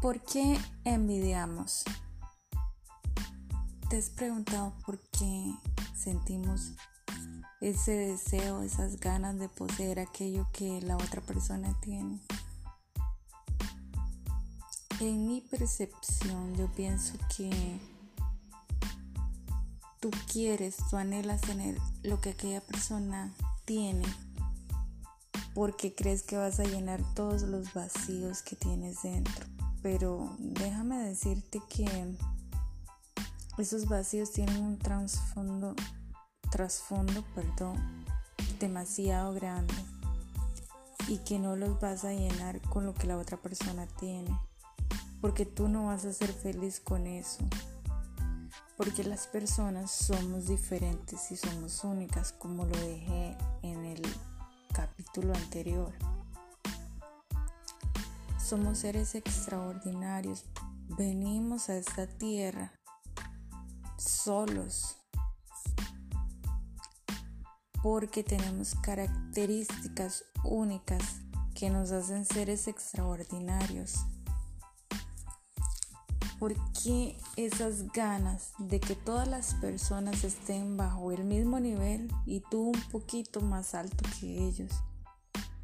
¿Por qué envidiamos? ¿Te has preguntado por qué sentimos ese deseo, esas ganas de poseer aquello que la otra persona tiene? En mi percepción yo pienso que tú quieres, tú anhelas tener lo que aquella persona tiene porque crees que vas a llenar todos los vacíos que tienes dentro. Pero déjame decirte que esos vacíos tienen un trasfondo, trasfondo, perdón, demasiado grande y que no los vas a llenar con lo que la otra persona tiene, porque tú no vas a ser feliz con eso, porque las personas somos diferentes y somos únicas, como lo dejé en el capítulo anterior. Somos seres extraordinarios, venimos a esta tierra solos porque tenemos características únicas que nos hacen seres extraordinarios. Porque esas ganas de que todas las personas estén bajo el mismo nivel y tú un poquito más alto que ellos?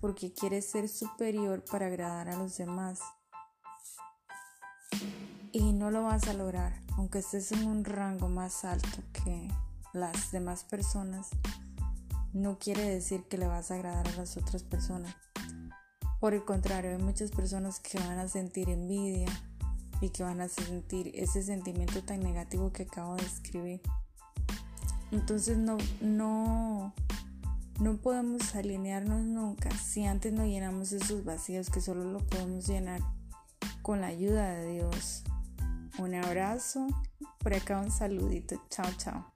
Porque quieres ser superior para agradar a los demás. Y no lo vas a lograr, aunque estés en un rango más alto que las demás personas. No quiere decir que le vas a agradar a las otras personas. Por el contrario, hay muchas personas que van a sentir envidia, y que van a sentir ese sentimiento tan negativo que acabo de escribir. Entonces no, no, no podemos alinearnos nunca si antes no llenamos esos vacíos que solo lo podemos llenar con la ayuda de Dios. Un abrazo, por acá un saludito, chao chao.